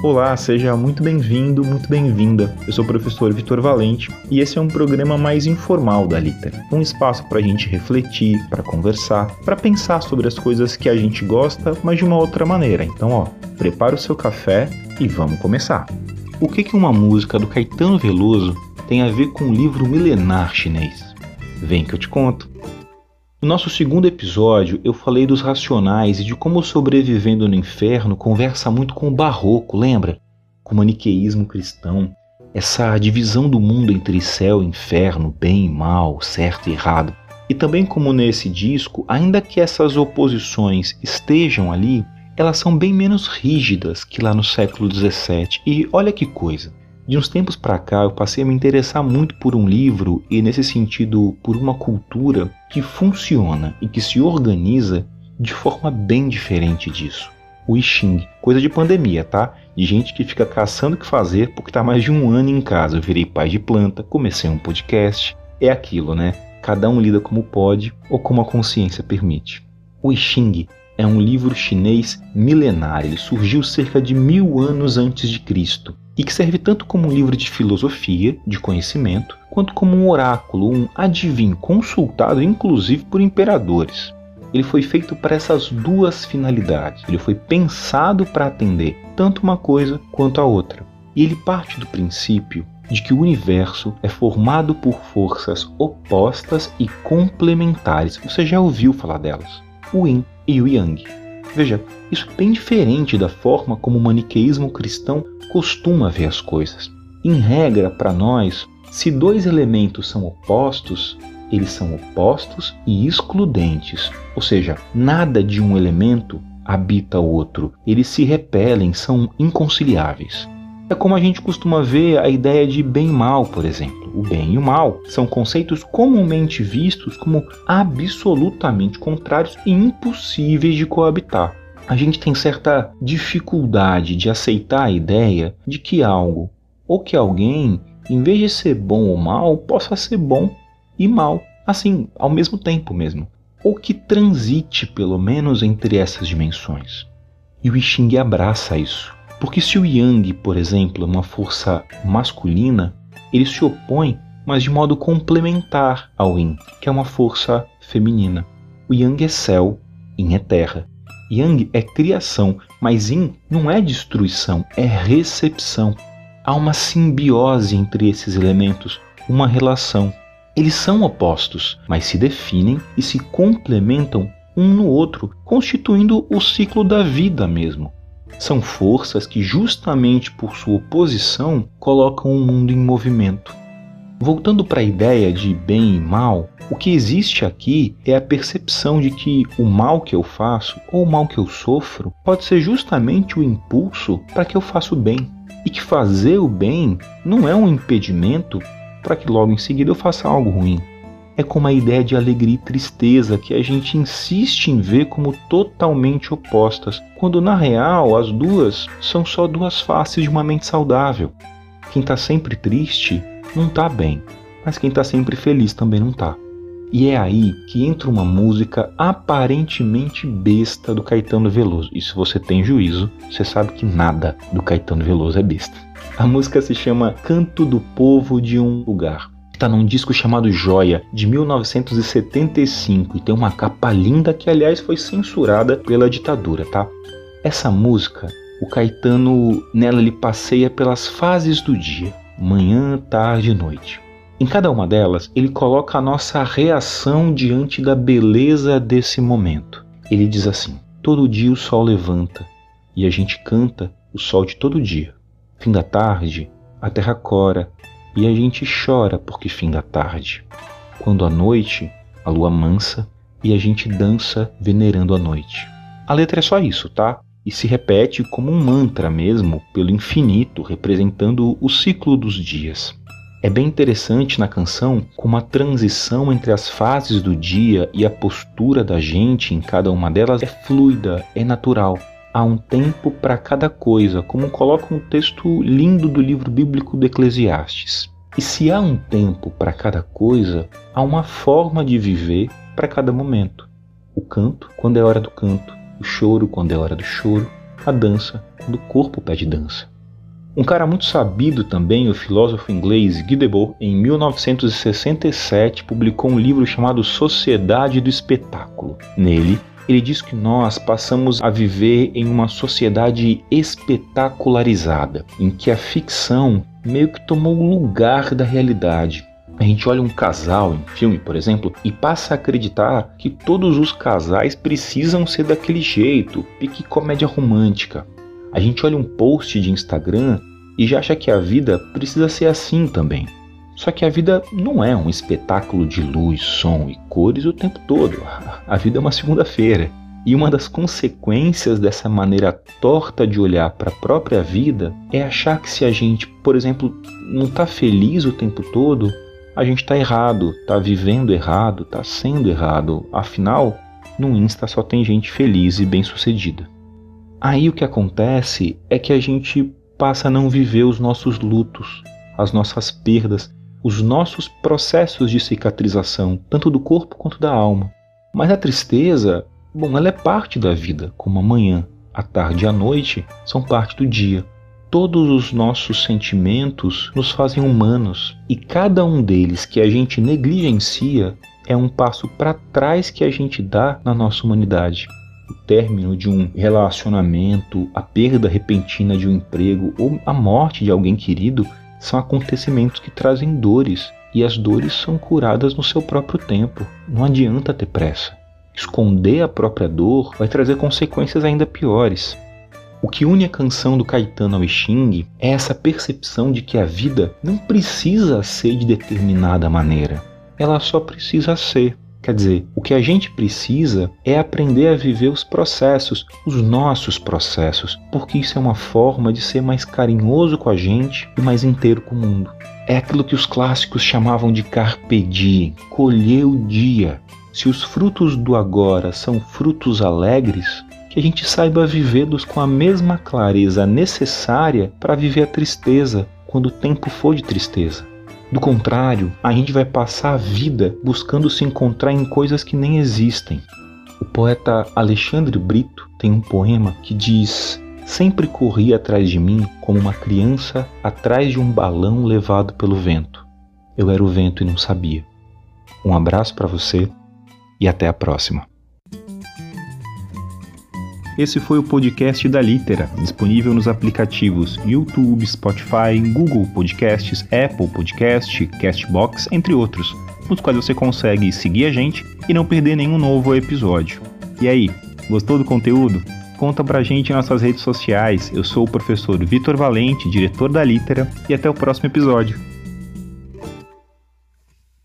Olá, seja muito bem-vindo, muito bem-vinda. Eu sou o professor Vitor Valente e esse é um programa mais informal da Litera. Um espaço para a gente refletir, para conversar, para pensar sobre as coisas que a gente gosta, mas de uma outra maneira. Então, ó, prepara o seu café e vamos começar. O que, que uma música do Caetano Veloso tem a ver com um livro milenar chinês? Vem que eu te conto. No nosso segundo episódio, eu falei dos racionais e de como sobrevivendo no inferno conversa muito com o barroco, lembra? Com o maniqueísmo cristão, essa divisão do mundo entre céu e inferno, bem e mal, certo e errado. E também como nesse disco, ainda que essas oposições estejam ali, elas são bem menos rígidas que lá no século XVII. E olha que coisa, de uns tempos para cá, eu passei a me interessar muito por um livro e, nesse sentido, por uma cultura que funciona e que se organiza de forma bem diferente disso. O I Ching, coisa de pandemia, tá? De gente que fica caçando o que fazer porque tá mais de um ano em casa. Eu virei pai de planta, comecei um podcast. É aquilo, né? Cada um lida como pode ou como a consciência permite. O I Ching é um livro chinês milenar. Ele surgiu cerca de mil anos antes de Cristo e que serve tanto como um livro de filosofia, de conhecimento, quanto como um oráculo, um adivinho consultado inclusive por imperadores. Ele foi feito para essas duas finalidades. Ele foi pensado para atender tanto uma coisa quanto a outra. E ele parte do princípio de que o universo é formado por forças opostas e complementares. Você já ouviu falar delas? O Yin e o Yang. Veja, isso é bem diferente da forma como o maniqueísmo cristão costuma ver as coisas. Em regra, para nós, se dois elementos são opostos, eles são opostos e excludentes, ou seja, nada de um elemento habita o outro, eles se repelem, são inconciliáveis. É como a gente costuma ver a ideia de bem e mal, por exemplo. O bem e o mal são conceitos comumente vistos como absolutamente contrários e impossíveis de coabitar. A gente tem certa dificuldade de aceitar a ideia de que algo ou que alguém, em vez de ser bom ou mal, possa ser bom e mal, assim, ao mesmo tempo mesmo, ou que transite pelo menos entre essas dimensões. E o I Ching abraça isso. Porque se o Yang, por exemplo, é uma força masculina, ele se opõe, mas de modo complementar ao Yin, que é uma força feminina. O Yang é céu, Yin é terra. Yang é criação, mas Yin não é destruição, é recepção. Há uma simbiose entre esses elementos, uma relação. Eles são opostos, mas se definem e se complementam um no outro, constituindo o ciclo da vida mesmo. São forças que, justamente por sua oposição, colocam o mundo em movimento. Voltando para a ideia de bem e mal, o que existe aqui é a percepção de que o mal que eu faço ou o mal que eu sofro pode ser justamente o impulso para que eu faça o bem. E que fazer o bem não é um impedimento para que logo em seguida eu faça algo ruim é como a ideia de alegria e tristeza que a gente insiste em ver como totalmente opostas, quando na real as duas são só duas faces de uma mente saudável. Quem está sempre triste não está bem, mas quem está sempre feliz também não está. E é aí que entra uma música aparentemente besta do Caetano Veloso. E se você tem juízo, você sabe que nada do Caetano Veloso é besta. A música se chama Canto do Povo de um Lugar está num disco chamado Joia, de 1975, e tem uma capa linda que, aliás, foi censurada pela ditadura, tá? Essa música, o Caetano, nela ele passeia pelas fases do dia, manhã, tarde e noite. Em cada uma delas, ele coloca a nossa reação diante da beleza desse momento. Ele diz assim: Todo dia o sol levanta e a gente canta o sol de todo dia. Fim da tarde, a terra cora e a gente chora porque fim da tarde. Quando à noite a lua mansa e a gente dança venerando a noite. A letra é só isso, tá? E se repete como um mantra mesmo, pelo infinito, representando o ciclo dos dias. É bem interessante na canção como a transição entre as fases do dia e a postura da gente em cada uma delas é fluida, é natural. Há um tempo para cada coisa, como coloca um texto lindo do livro bíblico do Eclesiastes. E se há um tempo para cada coisa, há uma forma de viver para cada momento. O canto, quando é hora do canto, o choro, quando é hora do choro, a dança, quando o corpo pede dança. Um cara muito sabido também, o filósofo inglês Guy Debord, em 1967 publicou um livro chamado Sociedade do Espetáculo. Nele, ele diz que nós passamos a viver em uma sociedade espetacularizada, em que a ficção meio que tomou o lugar da realidade. A gente olha um casal em filme, por exemplo, e passa a acreditar que todos os casais precisam ser daquele jeito, pique comédia romântica. A gente olha um post de Instagram e já acha que a vida precisa ser assim também. Só que a vida não é um espetáculo de luz, som e cores o tempo todo. A vida é uma segunda-feira. E uma das consequências dessa maneira torta de olhar para a própria vida é achar que se a gente, por exemplo, não está feliz o tempo todo, a gente está errado, está vivendo errado, está sendo errado. Afinal, no Insta só tem gente feliz e bem-sucedida. Aí o que acontece é que a gente passa a não viver os nossos lutos, as nossas perdas, os nossos processos de cicatrização, tanto do corpo quanto da alma. Mas a tristeza, bom, ela é parte da vida, como a manhã, a tarde e a noite são parte do dia. Todos os nossos sentimentos nos fazem humanos e cada um deles que a gente negligencia é um passo para trás que a gente dá na nossa humanidade. O término de um relacionamento, a perda repentina de um emprego ou a morte de alguém querido são acontecimentos que trazem dores e as dores são curadas no seu próprio tempo. Não adianta ter pressa. Esconder a própria dor vai trazer consequências ainda piores. O que une a canção do Caetano ao Xing é essa percepção de que a vida não precisa ser de determinada maneira. Ela só precisa ser. Quer dizer, o que a gente precisa é aprender a viver os processos, os nossos processos, porque isso é uma forma de ser mais carinhoso com a gente e mais inteiro com o mundo. É aquilo que os clássicos chamavam de carpe diem, colher o dia. Se os frutos do agora são frutos alegres, que a gente saiba vivê-los com a mesma clareza necessária para viver a tristeza quando o tempo for de tristeza. Do contrário, a gente vai passar a vida buscando se encontrar em coisas que nem existem. O poeta Alexandre Brito tem um poema que diz: Sempre corri atrás de mim como uma criança atrás de um balão levado pelo vento. Eu era o vento e não sabia. Um abraço para você e até a próxima. Esse foi o podcast da Litera, disponível nos aplicativos YouTube, Spotify, Google Podcasts, Apple Podcast, Castbox, entre outros, nos quais você consegue seguir a gente e não perder nenhum novo episódio. E aí, gostou do conteúdo? Conta pra gente nas nossas redes sociais. Eu sou o professor Vitor Valente, diretor da Litera, e até o próximo episódio.